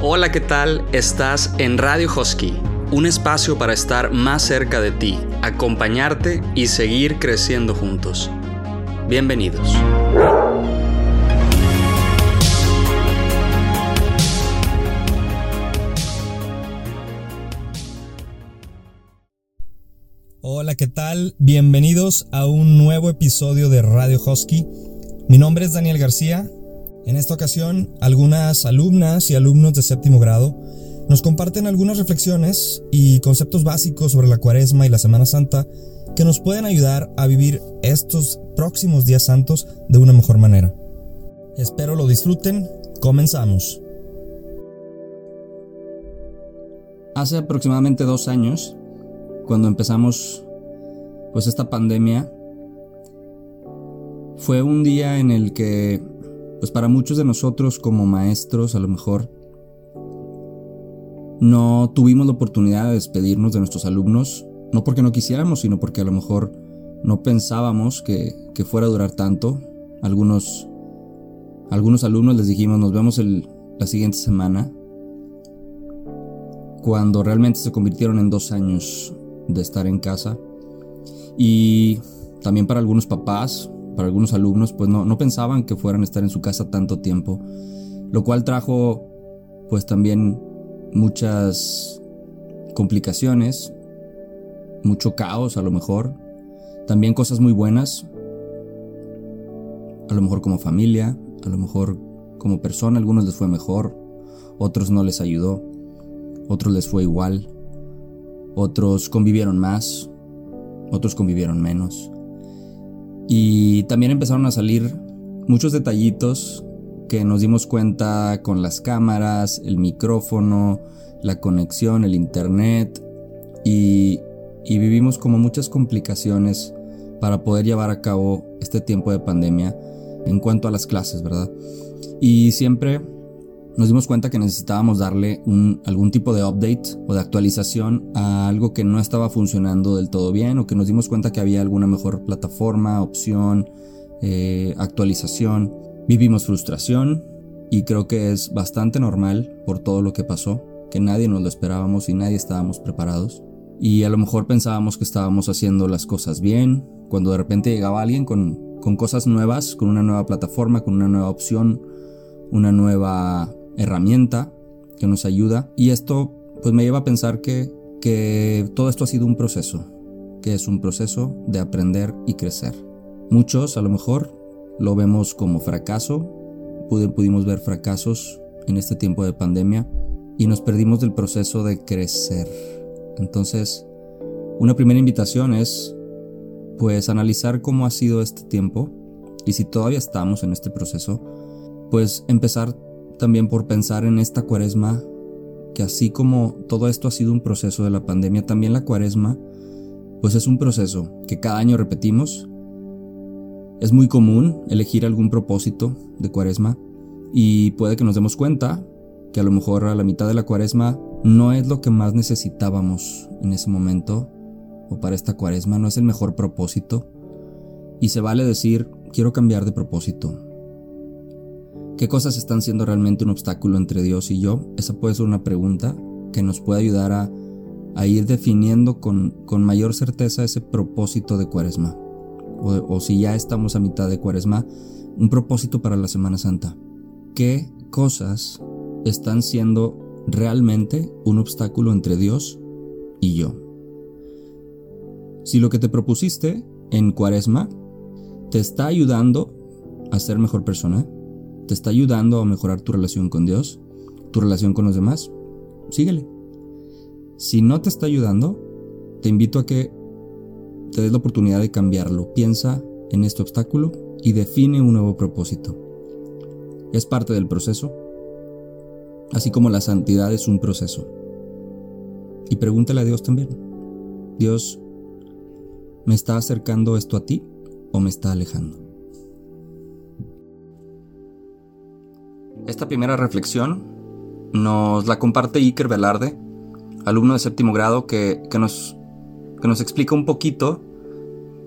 Hola, ¿qué tal? Estás en Radio Husky, un espacio para estar más cerca de ti, acompañarte y seguir creciendo juntos. Bienvenidos. Bienvenidos a un nuevo episodio de Radio Husky. Mi nombre es Daniel García en esta ocasión, algunas alumnas y alumnos de séptimo grado nos comparten algunas reflexiones y conceptos básicos sobre la cuaresma y la Semana Santa que nos pueden ayudar a vivir estos próximos días santos de una mejor manera. Espero lo disfruten. Comenzamos. Hace aproximadamente dos años, cuando empezamos pues esta pandemia, fue un día en el que pues para muchos de nosotros como maestros a lo mejor no tuvimos la oportunidad de despedirnos de nuestros alumnos, no porque no quisiéramos, sino porque a lo mejor no pensábamos que, fuera a durar tanto. Algunos, algunos alumnos les dijimos nos vemos la siguiente semana, cuando realmente se convirtieron en dos años de estar en casa. Y también para algunos papás, para algunos alumnos, pues no, no pensaban que fueran a estar en su casa tanto tiempo, lo cual trajo pues también muchas complicaciones, mucho caos a lo mejor, también cosas muy buenas, a lo mejor como familia, a lo mejor como persona, algunos les fue mejor, otros no les ayudó, otros les fue igual, otros convivieron más, otros convivieron menos. Y también empezaron a salir muchos detallitos que nos dimos cuenta con las cámaras, el micrófono, la conexión, el internet y, vivimos como muchas complicaciones para poder llevar a cabo este tiempo de pandemia en cuanto a las clases, ¿verdad? Y siempre nos dimos cuenta que necesitábamos darle un, algún tipo de update o de actualización a algo que no estaba funcionando del todo bien o que nos dimos cuenta que había alguna mejor plataforma, opción, eh, actualización. Vivimos frustración y creo que es bastante normal por todo lo que pasó, que nadie nos lo esperábamos y nadie estábamos preparados. Y a lo mejor pensábamos que estábamos haciendo las cosas bien, cuando de repente llegaba alguien con, con cosas nuevas, con una nueva plataforma, con una nueva opción, una nueva herramienta que nos ayuda y esto pues me lleva a pensar que, que todo esto ha sido un proceso, que es un proceso de aprender y crecer. Muchos a lo mejor lo vemos como fracaso, pudimos ver fracasos en este tiempo de pandemia y nos perdimos del proceso de crecer. Entonces, una primera invitación es pues analizar cómo ha sido este tiempo y si todavía estamos en este proceso, pues empezar también por pensar en esta cuaresma, que así como todo esto ha sido un proceso de la pandemia, también la cuaresma, pues es un proceso que cada año repetimos. Es muy común elegir algún propósito de cuaresma y puede que nos demos cuenta que a lo mejor a la mitad de la cuaresma no es lo que más necesitábamos en ese momento o para esta cuaresma, no es el mejor propósito. Y se vale decir, quiero cambiar de propósito, ¿Qué cosas están siendo realmente un obstáculo entre Dios y yo? Esa puede ser una pregunta que nos puede ayudar a, ir definiendo con, mayor certeza ese propósito de cuaresma. O, o si ya estamos a mitad de cuaresma, un propósito para la Semana Santa. ¿Qué cosas están siendo realmente un obstáculo entre Dios y yo? Si lo que te propusiste en cuaresma te está ayudando a ser mejor persona, te está ayudando a mejorar tu relación con Dios, tu relación con los demás, síguele. Si no te está ayudando, te invito a que te des la oportunidad de cambiarlo. Piensa en este obstáculo y define un nuevo propósito. Es parte del proceso, así como la santidad es un proceso. Y pregúntale a Dios también. Dios, ¿me está acercando esto a ti o me está alejando? Esta primera reflexión nos la comparte Iker Velarde, alumno de séptimo grado, que, nos, nos explica un poquito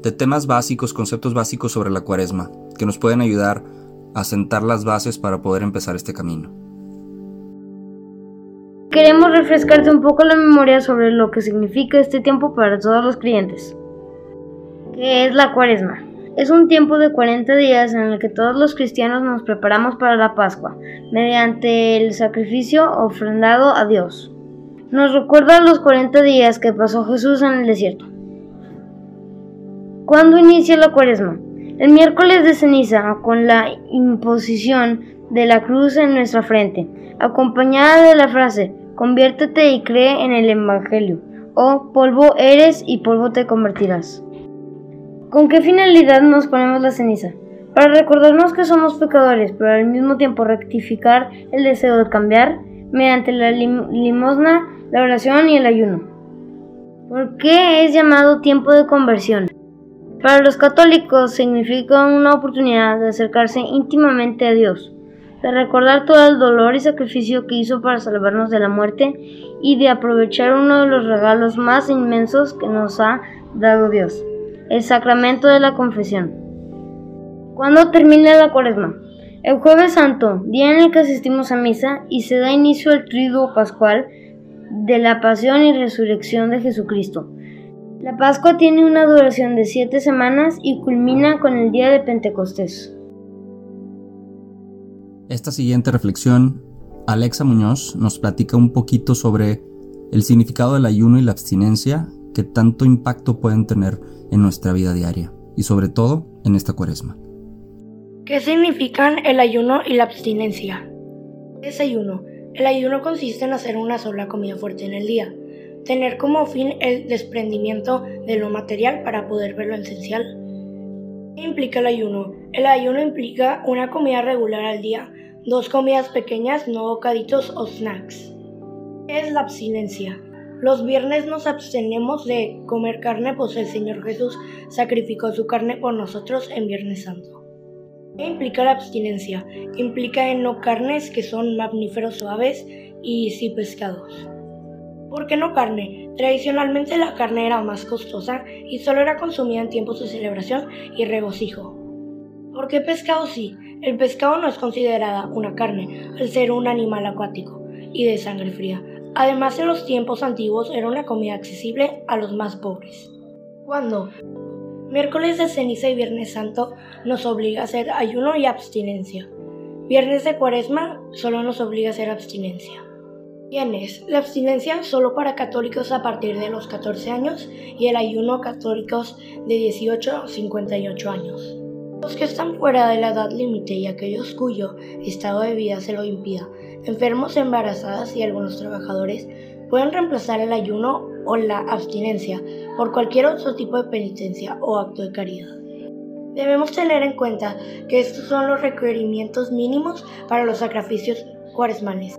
de temas básicos, conceptos básicos sobre la cuaresma, que nos pueden ayudar a sentar las bases para poder empezar este camino. Queremos refrescarte un poco la memoria sobre lo que significa este tiempo para todos los clientes. ¿Qué es la cuaresma? Es un tiempo de 40 días en el que todos los cristianos nos preparamos para la Pascua, mediante el sacrificio ofrendado a Dios. Nos recuerda los 40 días que pasó Jesús en el desierto. ¿Cuándo inicia la cuaresma? El miércoles de ceniza, con la imposición de la cruz en nuestra frente, acompañada de la frase, conviértete y cree en el Evangelio, o polvo eres y polvo te convertirás. ¿Con qué finalidad nos ponemos la ceniza? Para recordarnos que somos pecadores, pero al mismo tiempo rectificar el deseo de cambiar mediante la limosna, la oración y el ayuno. ¿Por qué es llamado tiempo de conversión? Para los católicos significa una oportunidad de acercarse íntimamente a Dios, de recordar todo el dolor y sacrificio que hizo para salvarnos de la muerte y de aprovechar uno de los regalos más inmensos que nos ha dado Dios el sacramento de la confesión. ¿Cuándo termina la cuaresma? El jueves santo, día en el que asistimos a misa y se da inicio al triduo pascual de la pasión y resurrección de Jesucristo. La Pascua tiene una duración de siete semanas y culmina con el día de Pentecostés. Esta siguiente reflexión, Alexa Muñoz nos platica un poquito sobre el significado del ayuno y la abstinencia que tanto impacto pueden tener en nuestra vida diaria y sobre todo en esta cuaresma. ¿Qué significan el ayuno y la abstinencia? ¿Qué es ayuno? El ayuno consiste en hacer una sola comida fuerte en el día, tener como fin el desprendimiento de lo material para poder ver lo esencial. ¿Qué implica el ayuno? El ayuno implica una comida regular al día, dos comidas pequeñas, no bocaditos o snacks. ¿Qué es la abstinencia? Los viernes nos abstenemos de comer carne, pues el Señor Jesús sacrificó su carne por nosotros en Viernes Santo. ¿Qué implica la abstinencia? Implica en no carnes que son mamíferos suaves y sí pescados. ¿Por qué no carne? Tradicionalmente la carne era más costosa y solo era consumida en tiempos de celebración y regocijo. ¿Por qué pescado sí? El pescado no es considerada una carne, al ser un animal acuático y de sangre fría, Además, en los tiempos antiguos era una comida accesible a los más pobres. Cuando miércoles de ceniza y viernes santo nos obliga a hacer ayuno y abstinencia. Viernes de cuaresma solo nos obliga a hacer abstinencia. Tienes la abstinencia solo para católicos a partir de los 14 años y el ayuno católicos de 18 a 58 años. Los que están fuera de la edad límite y aquellos cuyo estado de vida se lo impida enfermos, embarazadas y algunos trabajadores pueden reemplazar el ayuno o la abstinencia por cualquier otro tipo de penitencia o acto de caridad. Debemos tener en cuenta que estos son los requerimientos mínimos para los sacrificios cuaresmales.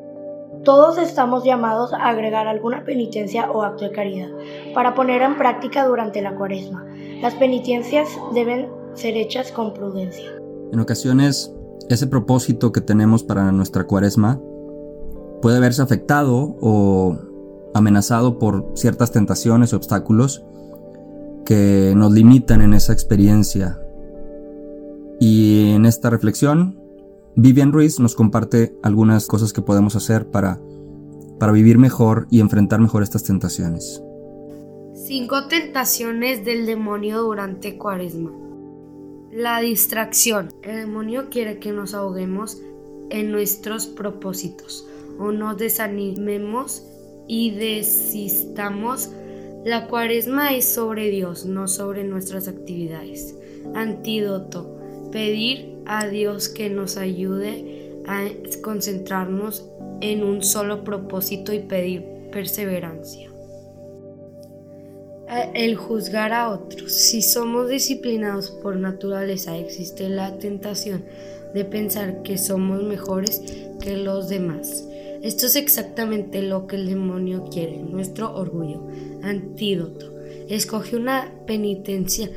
Todos estamos llamados a agregar alguna penitencia o acto de caridad para poner en práctica durante la cuaresma. Las penitencias deben ser hechas con prudencia. En ocasiones, ese propósito que tenemos para nuestra cuaresma puede verse afectado o amenazado por ciertas tentaciones y obstáculos que nos limitan en esa experiencia. Y en esta reflexión, Vivian Ruiz nos comparte algunas cosas que podemos hacer para, para vivir mejor y enfrentar mejor estas tentaciones. Cinco tentaciones del demonio durante Cuaresma. La distracción. El demonio quiere que nos ahoguemos en nuestros propósitos o nos desanimemos y desistamos. La cuaresma es sobre Dios, no sobre nuestras actividades. Antídoto. Pedir a Dios que nos ayude a concentrarnos en un solo propósito y pedir perseverancia. El juzgar a otros. Si somos disciplinados por naturaleza, existe la tentación de pensar que somos mejores que los demás. Esto es exactamente lo que el demonio quiere, nuestro orgullo. Antídoto. Escoge una penitencia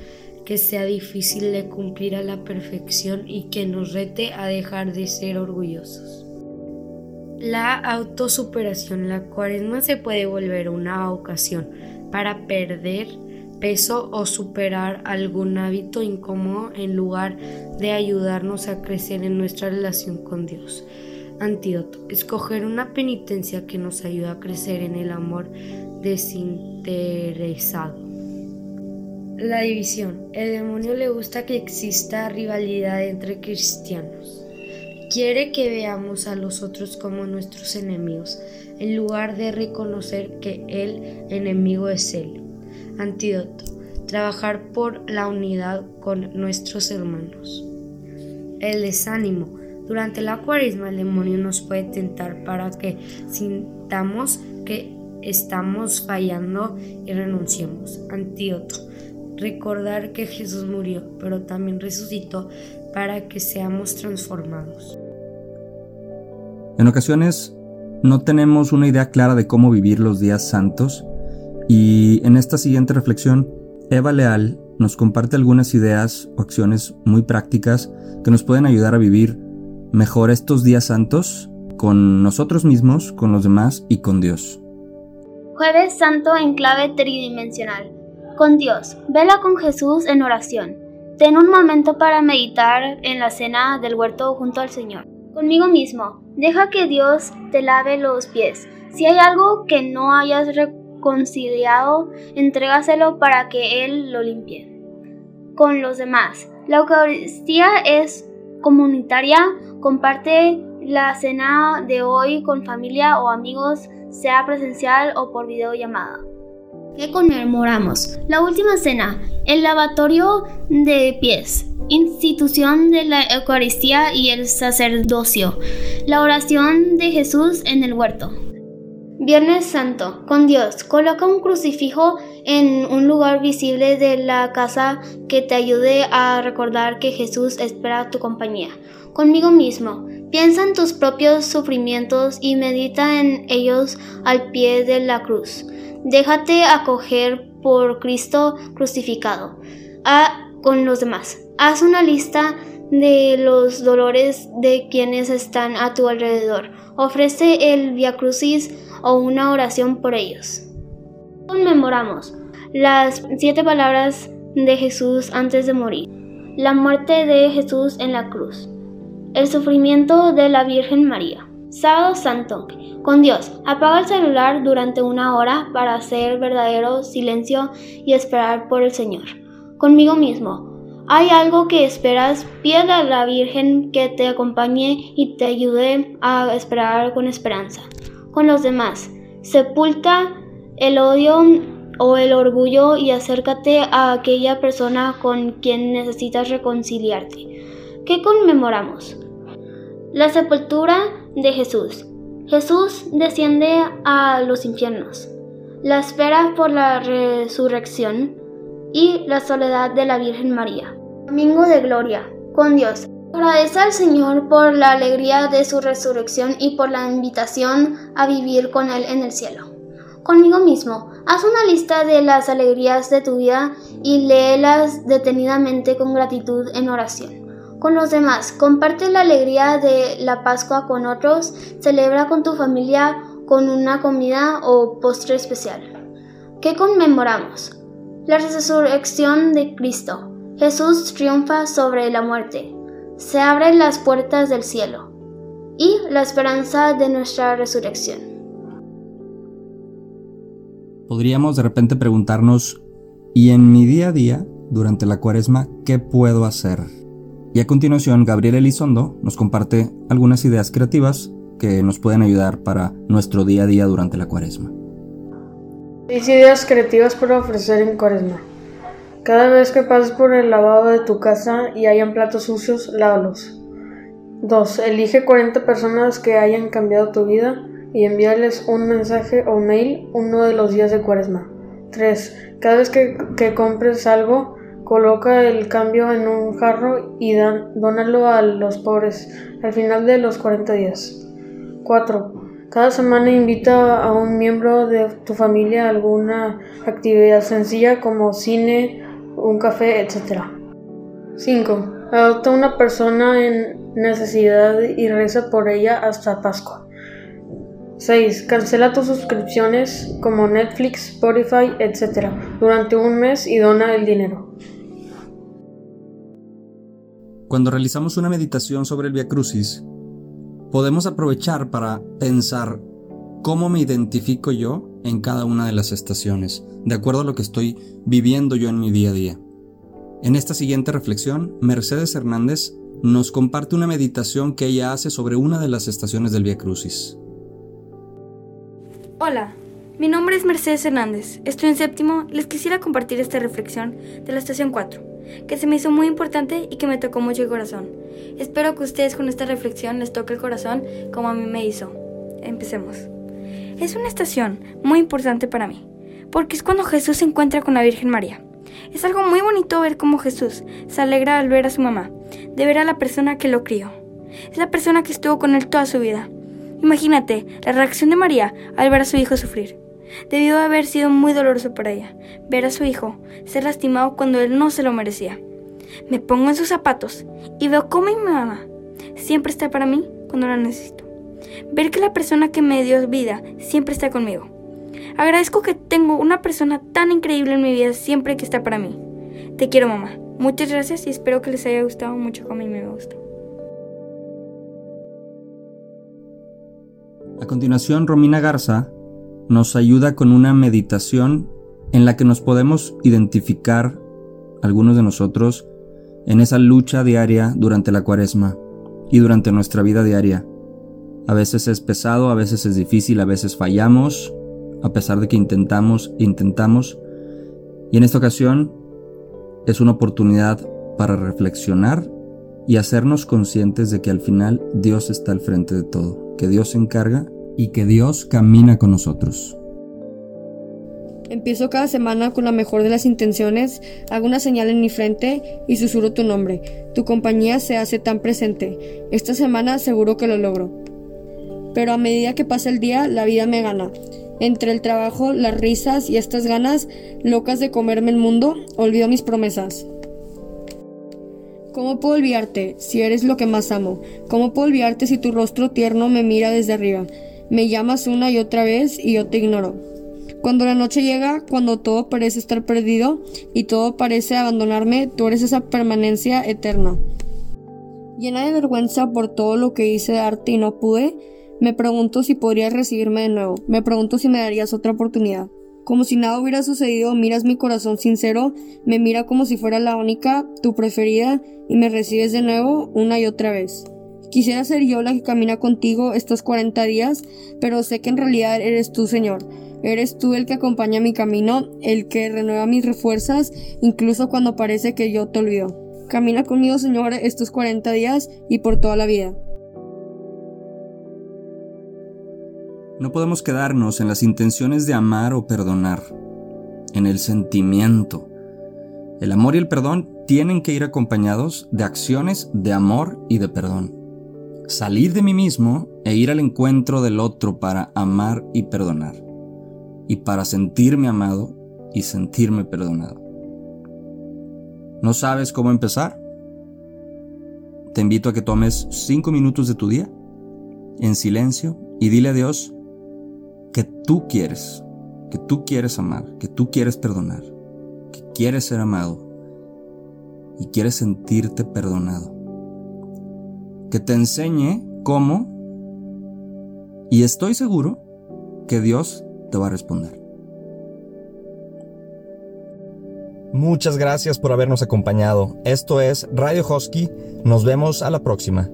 que sea difícil de cumplir a la perfección y que nos rete a dejar de ser orgullosos. La autosuperación. La cuaresma se puede volver una ocasión para perder peso o superar algún hábito incómodo en lugar de ayudarnos a crecer en nuestra relación con Dios. Antídoto. Escoger una penitencia que nos ayude a crecer en el amor desinteresado. La división. El demonio le gusta que exista rivalidad entre cristianos. Quiere que veamos a los otros como nuestros enemigos, en lugar de reconocer que el enemigo es Él. Antídoto. Trabajar por la unidad con nuestros hermanos. El desánimo. Durante la cuaresma el demonio nos puede tentar para que sintamos que estamos fallando y renunciemos. Antídoto. Recordar que Jesús murió, pero también resucitó para que seamos transformados. En ocasiones no tenemos una idea clara de cómo vivir los días santos y en esta siguiente reflexión, Eva Leal nos comparte algunas ideas o acciones muy prácticas que nos pueden ayudar a vivir mejor estos días santos con nosotros mismos, con los demás y con Dios. Jueves Santo en clave tridimensional. Con Dios. Vela con Jesús en oración. Ten un momento para meditar en la cena del huerto junto al Señor. Conmigo mismo. Deja que Dios te lave los pies. Si hay algo que no hayas reconciliado, entrégaselo para que Él lo limpie. Con los demás. La Eucaristía es comunitaria. Comparte la cena de hoy con familia o amigos, sea presencial o por videollamada. ¿Qué conmemoramos? La última cena, el lavatorio de pies, institución de la Eucaristía y el sacerdocio, la oración de Jesús en el huerto. Viernes Santo, con Dios, coloca un crucifijo en un lugar visible de la casa que te ayude a recordar que Jesús espera tu compañía. Conmigo mismo, piensa en tus propios sufrimientos y medita en ellos al pie de la cruz. Déjate acoger por Cristo crucificado. A, con los demás. Haz una lista de los dolores de quienes están a tu alrededor. Ofrece el Via Crucis o una oración por ellos. Conmemoramos las siete palabras de Jesús antes de morir. La muerte de Jesús en la cruz. El sufrimiento de la Virgen María. Sábado Santo. Con Dios. Apaga el celular durante una hora para hacer verdadero silencio y esperar por el Señor. Conmigo mismo. ¿Hay algo que esperas? Pide a la Virgen que te acompañe y te ayude a esperar con esperanza. Con los demás. Sepulta el odio o el orgullo y acércate a aquella persona con quien necesitas reconciliarte. ¿Qué conmemoramos? La sepultura de Jesús. Jesús desciende a los infiernos. La espera por la resurrección y la soledad de la Virgen María. Domingo de Gloria, con Dios. Agradece al Señor por la alegría de su resurrección y por la invitación a vivir con Él en el cielo. Conmigo mismo, haz una lista de las alegrías de tu vida y léelas detenidamente con gratitud en oración. Con los demás, comparte la alegría de la Pascua con otros, celebra con tu familia con una comida o postre especial. ¿Qué conmemoramos? La resurrección de Cristo. Jesús triunfa sobre la muerte. Se abren las puertas del cielo. Y la esperanza de nuestra resurrección. Podríamos de repente preguntarnos, ¿y en mi día a día, durante la cuaresma, qué puedo hacer? Y a continuación, Gabriel Elizondo nos comparte algunas ideas creativas que nos pueden ayudar para nuestro día a día durante la cuaresma. Seis ideas creativas para ofrecer en cuaresma. Cada vez que pases por el lavado de tu casa y hayan platos sucios, lávalos. 2. Elige 40 personas que hayan cambiado tu vida y envíales un mensaje o mail uno de los días de cuaresma. 3. Cada vez que, que compres algo, Coloca el cambio en un jarro y dan, dónalo a los pobres al final de los 40 días. 4. Cada semana invita a un miembro de tu familia a alguna actividad sencilla como cine, un café, etc. 5. Adopta una persona en necesidad y reza por ella hasta Pascua. 6. Cancela tus suscripciones como Netflix, Spotify, etc. durante un mes y dona el dinero. Cuando realizamos una meditación sobre el Via Crucis, podemos aprovechar para pensar cómo me identifico yo en cada una de las estaciones, de acuerdo a lo que estoy viviendo yo en mi día a día. En esta siguiente reflexión, Mercedes Hernández nos comparte una meditación que ella hace sobre una de las estaciones del Via Crucis. Hola, mi nombre es Mercedes Hernández, estoy en séptimo les quisiera compartir esta reflexión de la estación 4 que se me hizo muy importante y que me tocó mucho el corazón. Espero que ustedes con esta reflexión les toque el corazón como a mí me hizo. Empecemos. Es una estación muy importante para mí, porque es cuando Jesús se encuentra con la Virgen María. Es algo muy bonito ver cómo Jesús se alegra al ver a su mamá, de ver a la persona que lo crió. Es la persona que estuvo con él toda su vida. Imagínate la reacción de María al ver a su hijo sufrir. Debió haber sido muy doloroso para ella ver a su hijo ser lastimado cuando él no se lo merecía. Me pongo en sus zapatos y veo cómo mi mamá siempre está para mí cuando la necesito. Ver que la persona que me dio vida siempre está conmigo. Agradezco que tengo una persona tan increíble en mi vida siempre que está para mí. Te quiero mamá. Muchas gracias y espero que les haya gustado mucho como me gustó. A continuación, Romina Garza nos ayuda con una meditación en la que nos podemos identificar, algunos de nosotros, en esa lucha diaria durante la cuaresma y durante nuestra vida diaria. A veces es pesado, a veces es difícil, a veces fallamos, a pesar de que intentamos, intentamos. Y en esta ocasión es una oportunidad para reflexionar y hacernos conscientes de que al final Dios está al frente de todo, que Dios se encarga y que Dios camina con nosotros. Empiezo cada semana con la mejor de las intenciones, hago una señal en mi frente y susurro tu nombre. Tu compañía se hace tan presente. Esta semana seguro que lo logro. Pero a medida que pasa el día, la vida me gana. Entre el trabajo, las risas y estas ganas locas de comerme el mundo, olvido mis promesas. ¿Cómo puedo olvidarte si eres lo que más amo? ¿Cómo puedo olvidarte si tu rostro tierno me mira desde arriba? Me llamas una y otra vez y yo te ignoro. Cuando la noche llega, cuando todo parece estar perdido y todo parece abandonarme, tú eres esa permanencia eterna. Llena de vergüenza por todo lo que hice de arte y no pude, me pregunto si podrías recibirme de nuevo, me pregunto si me darías otra oportunidad. Como si nada hubiera sucedido, miras mi corazón sincero, me mira como si fuera la única, tu preferida, y me recibes de nuevo una y otra vez. Quisiera ser yo la que camina contigo estos 40 días, pero sé que en realidad eres tú, Señor. Eres tú el que acompaña mi camino, el que renueva mis refuerzas, incluso cuando parece que yo te olvido. Camina conmigo, Señor, estos 40 días y por toda la vida. No podemos quedarnos en las intenciones de amar o perdonar, en el sentimiento. El amor y el perdón tienen que ir acompañados de acciones de amor y de perdón salir de mí mismo e ir al encuentro del otro para amar y perdonar, y para sentirme amado y sentirme perdonado. ¿No sabes cómo empezar? Te invito a que tomes cinco minutos de tu día en silencio y dile a Dios que tú quieres, que tú quieres amar, que tú quieres perdonar, que quieres ser amado y quieres sentirte perdonado que te enseñe cómo y estoy seguro que Dios te va a responder. Muchas gracias por habernos acompañado. Esto es Radio Hosky. Nos vemos a la próxima.